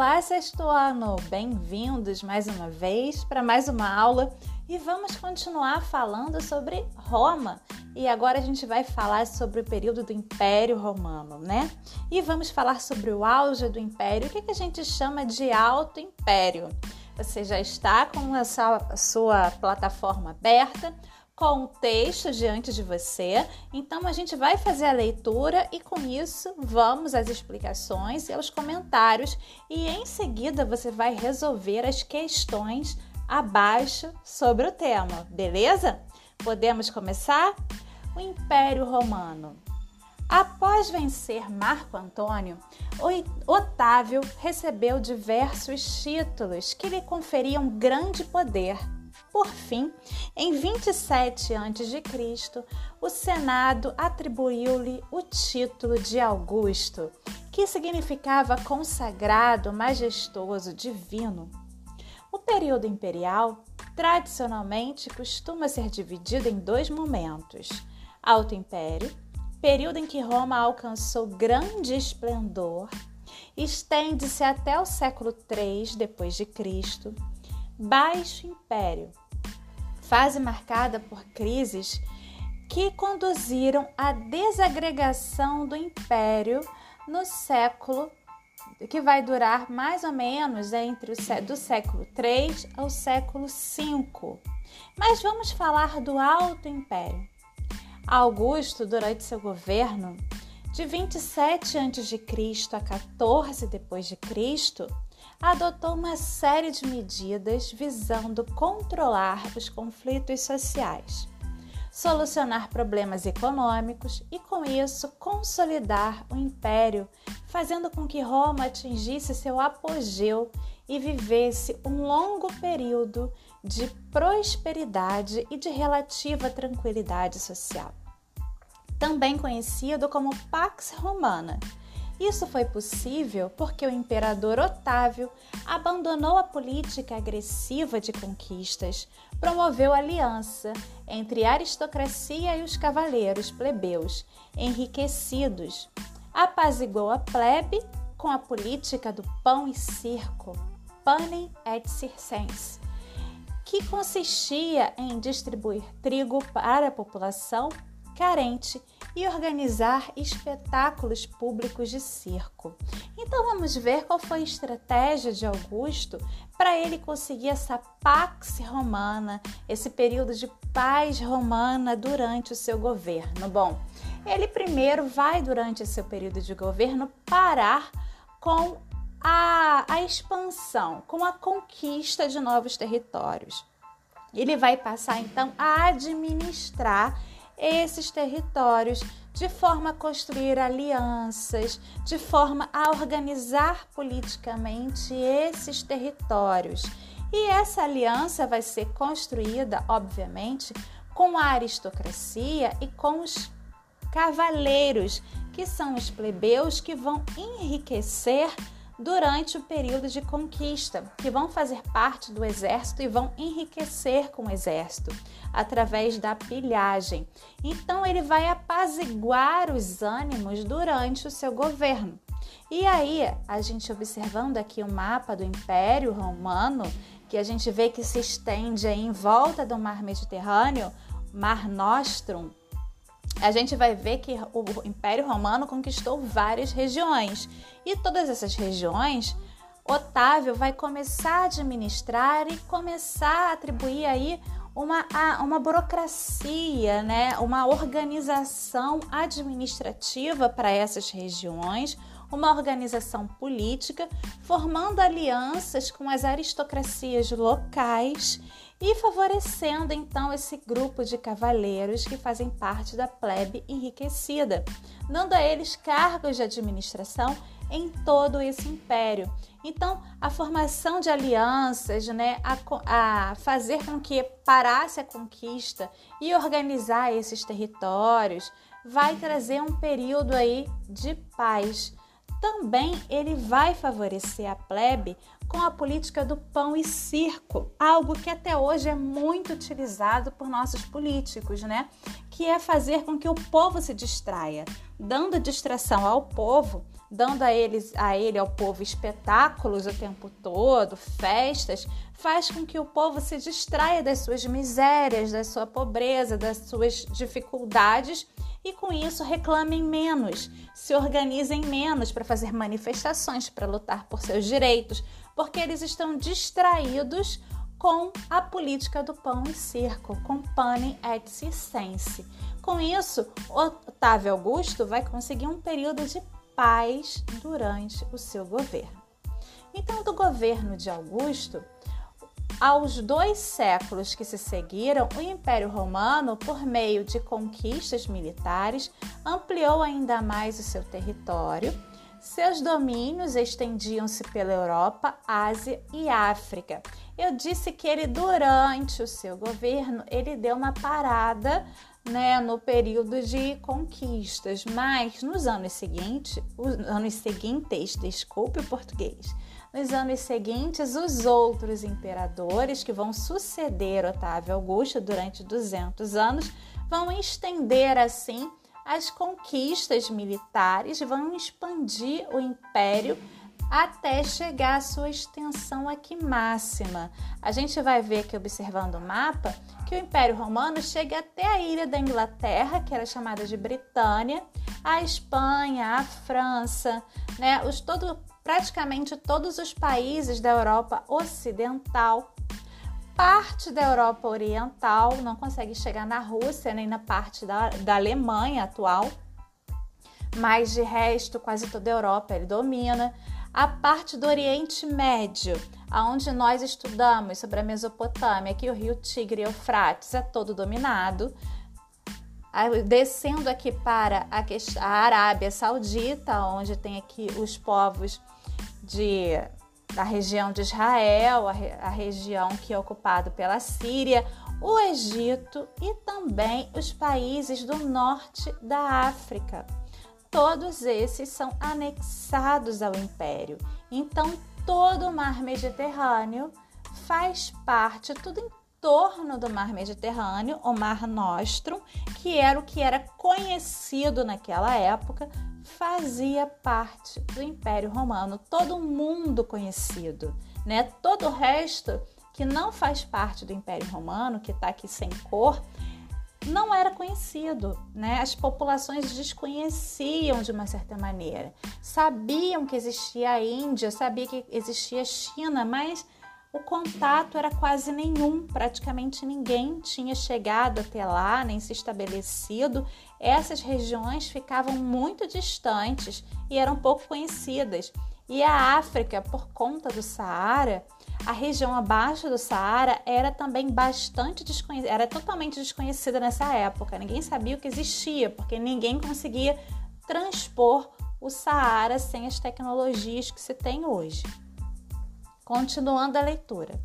Olá, sexto ano! Bem-vindos mais uma vez para mais uma aula e vamos continuar falando sobre Roma. E agora a gente vai falar sobre o período do Império Romano, né? E vamos falar sobre o auge do Império, o que, que a gente chama de Alto Império. Você já está com a sua, a sua plataforma aberta com o texto diante de você. Então a gente vai fazer a leitura e com isso vamos às explicações e aos comentários e em seguida você vai resolver as questões abaixo sobre o tema, beleza? Podemos começar? O Império Romano. Após vencer Marco Antônio, Otávio recebeu diversos títulos que lhe conferiam grande poder por fim, em 27 a.C., o Senado atribuiu-lhe o título de Augusto, que significava consagrado, majestoso, divino. O período imperial tradicionalmente costuma ser dividido em dois momentos: Alto Império, período em que Roma alcançou grande esplendor, estende-se até o século III Cristo. Baixo Império, fase marcada por crises que conduziram à desagregação do império no século que vai durar mais ou menos entre o do século 3 ao século 5. Mas vamos falar do Alto Império. Augusto, durante seu governo, de 27 a.C. a 14 depois de Cristo, adotou uma série de medidas visando controlar os conflitos sociais, solucionar problemas econômicos e, com isso, consolidar o império, fazendo com que Roma atingisse seu apogeu e vivesse um longo período de prosperidade e de relativa tranquilidade social. Também conhecido como Pax Romana isso foi possível porque o imperador Otávio abandonou a política agressiva de conquistas, promoveu aliança entre a aristocracia e os cavaleiros plebeus, enriquecidos, apaziguou a plebe com a política do pão e circo, panem et circense, que consistia em distribuir trigo para a população carente e organizar espetáculos públicos de circo. Então vamos ver qual foi a estratégia de Augusto para ele conseguir essa pax romana, esse período de paz romana durante o seu governo. Bom, ele primeiro vai durante seu período de governo parar com a, a expansão, com a conquista de novos territórios. Ele vai passar então a administrar esses territórios, de forma a construir alianças, de forma a organizar politicamente esses territórios. E essa aliança vai ser construída, obviamente, com a aristocracia e com os cavaleiros, que são os plebeus que vão enriquecer durante o período de conquista, que vão fazer parte do exército e vão enriquecer com o exército através da pilhagem. Então ele vai apaziguar os ânimos durante o seu governo. E aí, a gente observando aqui o mapa do Império Romano, que a gente vê que se estende em volta do Mar Mediterrâneo, Mar Nostrum, a gente vai ver que o Império Romano conquistou várias regiões e todas essas regiões Otávio vai começar a administrar e começar a atribuir aí uma, uma burocracia, né? uma organização administrativa para essas regiões, uma organização política, formando alianças com as aristocracias locais e favorecendo então esse grupo de cavaleiros que fazem parte da plebe enriquecida, dando a eles cargos de administração em todo esse império. Então, a formação de alianças, né, a, a fazer com que parasse a conquista e organizar esses territórios, vai trazer um período aí de paz também ele vai favorecer a plebe com a política do pão e circo, algo que até hoje é muito utilizado por nossos políticos, né? Que é fazer com que o povo se distraia, dando distração ao povo, dando a eles, a ele, ao povo espetáculos o tempo todo, festas, faz com que o povo se distraia das suas misérias, da sua pobreza, das suas dificuldades e com isso reclamem menos, se organizem menos para fazer manifestações, para lutar por seus direitos, porque eles estão distraídos com a política do pão e circo, com pane et circense. Com isso, Otávio Augusto vai conseguir um período de paz durante o seu governo. Então, do governo de Augusto, aos dois séculos que se seguiram, o Império Romano, por meio de conquistas militares, ampliou ainda mais o seu território. Seus domínios estendiam-se pela Europa, Ásia e África. Eu disse que ele, durante o seu governo, ele deu uma parada né, no período de conquistas, mas nos anos seguintes, os anos seguintes, desculpe o português, nos anos seguintes, os outros imperadores que vão suceder Otávio Augusto durante 200 anos vão estender assim as conquistas militares, vão expandir o império até chegar à sua extensão aqui máxima. A gente vai ver aqui observando o mapa que o Império Romano chega até a ilha da Inglaterra, que era chamada de Britânia, a Espanha, a França, né, os todo praticamente todos os países da Europa Ocidental. Parte da Europa Oriental não consegue chegar na Rússia nem na parte da, da Alemanha atual, mas de resto, quase toda a Europa ele domina. A parte do Oriente Médio, aonde nós estudamos sobre a Mesopotâmia, que o rio Tigre e Eufrates é todo dominado. Descendo aqui para a Arábia Saudita, onde tem aqui os povos de, da região de Israel, a, a região que é ocupada pela Síria, o Egito e também os países do norte da África. Todos esses são anexados ao império. Então, todo o mar Mediterrâneo faz parte, tudo em torno do mar Mediterrâneo, o Mar Nostrum, que era o que era conhecido naquela época fazia parte do Império Romano, todo mundo conhecido, né? Todo o resto que não faz parte do Império Romano, que está aqui sem cor, não era conhecido, né? As populações desconheciam de uma certa maneira, sabiam que existia a Índia, sabia que existia a China, mas o contato era quase nenhum, praticamente ninguém tinha chegado até lá, nem se estabelecido. Essas regiões ficavam muito distantes e eram pouco conhecidas. E a África, por conta do Saara, a região abaixo do Saara era também bastante desconhecida, era totalmente desconhecida nessa época. Ninguém sabia o que existia, porque ninguém conseguia transpor o Saara sem as tecnologias que se tem hoje. Continuando a leitura.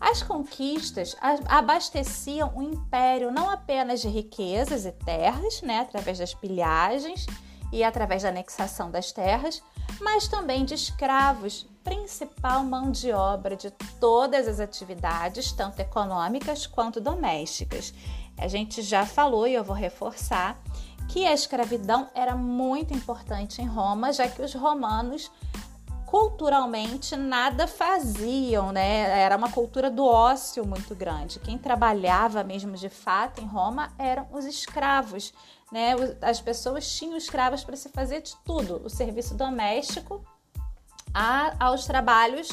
As conquistas abasteciam o império não apenas de riquezas e terras, né, através das pilhagens e através da anexação das terras, mas também de escravos, principal mão de obra de todas as atividades, tanto econômicas quanto domésticas. A gente já falou e eu vou reforçar que a escravidão era muito importante em Roma, já que os romanos culturalmente nada faziam, né? Era uma cultura do ócio muito grande. Quem trabalhava mesmo de fato em Roma eram os escravos, né? As pessoas tinham escravos para se fazer de tudo, o serviço doméstico a, aos trabalhos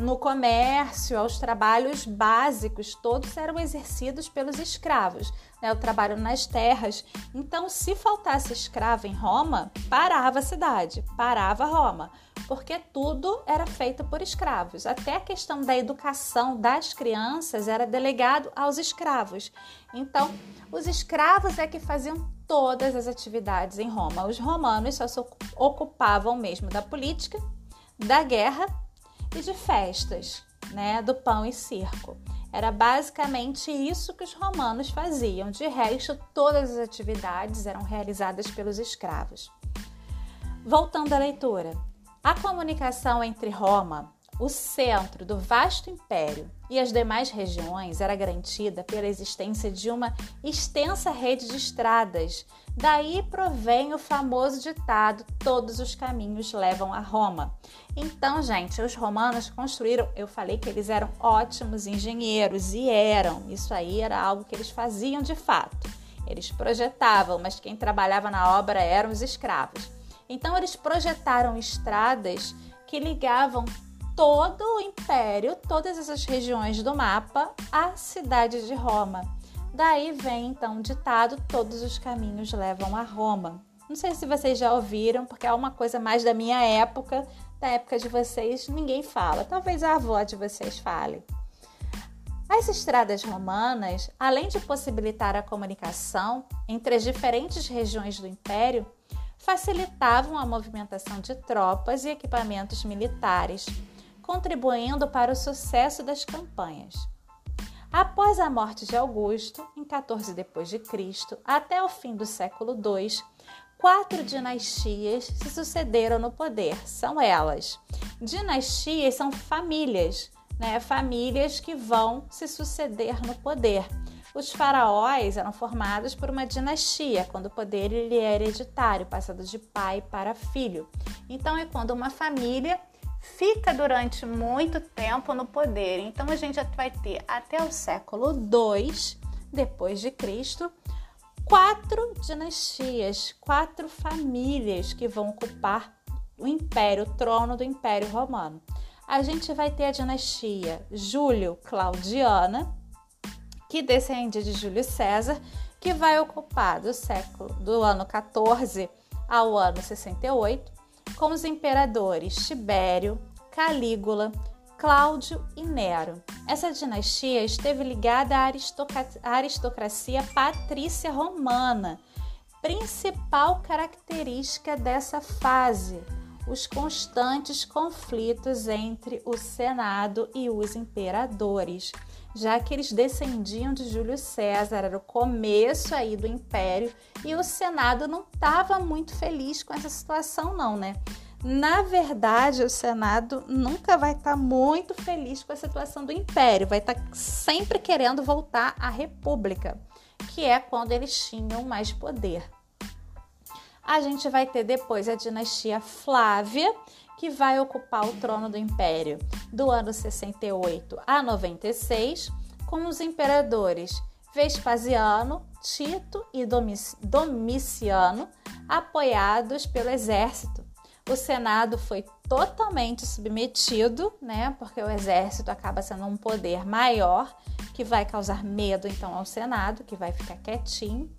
no comércio, aos trabalhos básicos, todos eram exercidos pelos escravos, né? o trabalho nas terras. Então, se faltasse escravo em Roma, parava a cidade, parava Roma, porque tudo era feito por escravos. Até a questão da educação das crianças era delegado aos escravos. Então, os escravos é que faziam todas as atividades em Roma. Os romanos só se ocupavam mesmo da política, da guerra e de festas, né, do pão e circo. Era basicamente isso que os romanos faziam. De resto, todas as atividades eram realizadas pelos escravos. Voltando à leitura, a comunicação entre Roma, o centro do vasto império, e as demais regiões era garantida pela existência de uma extensa rede de estradas. Daí provém o famoso ditado: todos os caminhos levam a Roma. Então, gente, os romanos construíram, eu falei que eles eram ótimos engenheiros e eram. Isso aí era algo que eles faziam de fato. Eles projetavam, mas quem trabalhava na obra eram os escravos. Então, eles projetaram estradas que ligavam todo o império, todas essas regiões do mapa, à cidade de Roma. Daí vem então o ditado: todos os caminhos levam a Roma. Não sei se vocês já ouviram, porque é uma coisa mais da minha época, da época de vocês, ninguém fala. Talvez a avó de vocês fale. As estradas romanas, além de possibilitar a comunicação entre as diferentes regiões do império, facilitavam a movimentação de tropas e equipamentos militares, contribuindo para o sucesso das campanhas. Após a morte de Augusto, em 14 depois de Cristo, até o fim do século II, quatro dinastias se sucederam no poder. São elas. Dinastias são famílias, né? Famílias que vão se suceder no poder. Os faraós eram formados por uma dinastia, quando o poder ele é hereditário, passado de pai para filho. Então é quando uma família fica durante muito tempo no poder. Então a gente vai ter até o século II depois de Cristo quatro dinastias, quatro famílias que vão ocupar o império, o trono do Império Romano. A gente vai ter a dinastia Júlio-Claudiana, que descende de Júlio César, que vai ocupar do século do ano 14 ao ano 68 com os imperadores Tibério, Calígula, Cláudio e Nero. Essa dinastia esteve ligada à aristocracia patrícia romana. Principal característica dessa fase, os constantes conflitos entre o Senado e os imperadores, já que eles descendiam de Júlio César, era o começo aí do império, e o Senado não estava muito feliz com essa situação não, né? Na verdade, o Senado nunca vai estar tá muito feliz com a situação do império, vai estar tá sempre querendo voltar à república, que é quando eles tinham mais poder. A gente vai ter depois a dinastia Flávia, que vai ocupar o trono do império do ano 68 a 96, com os imperadores Vespasiano, Tito e Domiciano, apoiados pelo exército o Senado foi totalmente submetido, né? Porque o exército acaba sendo um poder maior que vai causar medo então ao Senado, que vai ficar quietinho.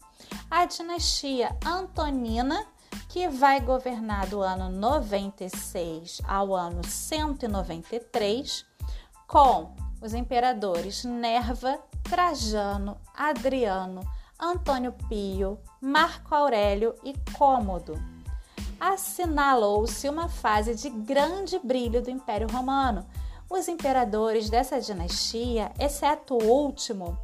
A dinastia Antonina, que vai governar do ano 96 ao ano 193, com os imperadores Nerva, Trajano, Adriano, Antônio Pio, Marco Aurélio e Cômodo assinalou-se uma fase de grande brilho do Império Romano. Os imperadores dessa dinastia, exceto o último,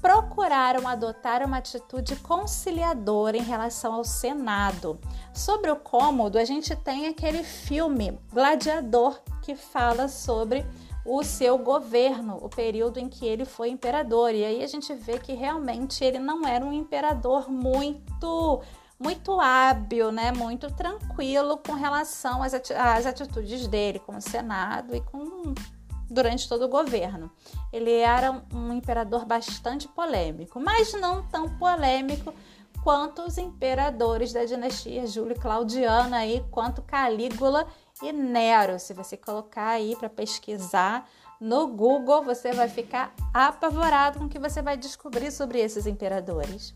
procuraram adotar uma atitude conciliadora em relação ao Senado. Sobre o cômodo, a gente tem aquele filme Gladiador que fala sobre o seu governo, o período em que ele foi imperador. E aí a gente vê que realmente ele não era um imperador muito muito hábil, né, muito tranquilo com relação às, atitudes dele com o Senado e com durante todo o governo. Ele era um imperador bastante polêmico, mas não tão polêmico quanto os imperadores da dinastia Júlio Claudiana aí, quanto Calígula e Nero. Se você colocar aí para pesquisar no Google, você vai ficar apavorado com o que você vai descobrir sobre esses imperadores.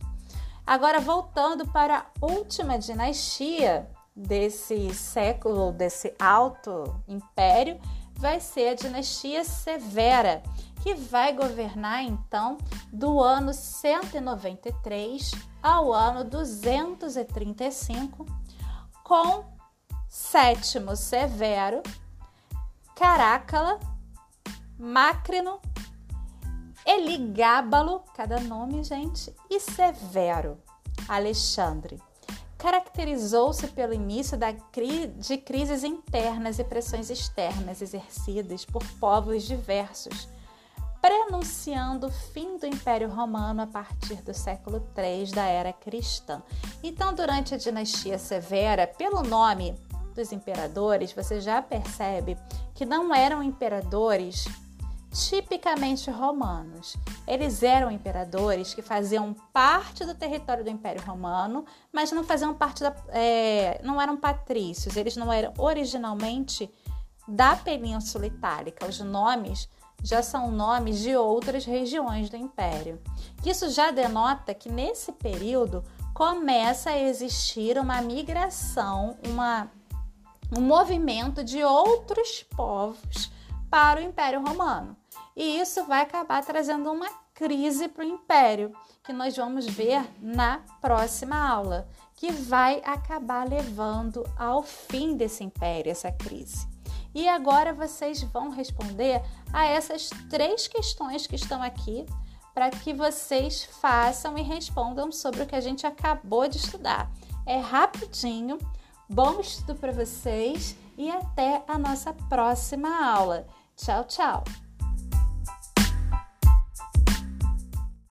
Agora, voltando para a última dinastia desse século, desse alto império, vai ser a dinastia Severa, que vai governar então do ano 193 ao ano 235, com Sétimo Severo, Carácala, Mácrino Eligábalo, cada nome, gente, e Severo, Alexandre. Caracterizou-se pelo início cri de crises internas e pressões externas exercidas por povos diversos, prenunciando o fim do Império Romano a partir do século III da era cristã. Então, durante a dinastia Severa, pelo nome dos imperadores, você já percebe que não eram imperadores tipicamente romanos. Eles eram imperadores que faziam parte do território do Império Romano, mas não faziam parte da, é, não eram patrícios. Eles não eram originalmente da Península Itálica. Os nomes já são nomes de outras regiões do Império. Isso já denota que nesse período começa a existir uma migração, uma, um movimento de outros povos para o Império Romano. E isso vai acabar trazendo uma crise para o império, que nós vamos ver na próxima aula, que vai acabar levando ao fim desse império, essa crise. E agora vocês vão responder a essas três questões que estão aqui para que vocês façam e respondam sobre o que a gente acabou de estudar. É rapidinho, bom estudo para vocês e até a nossa próxima aula. Tchau, tchau!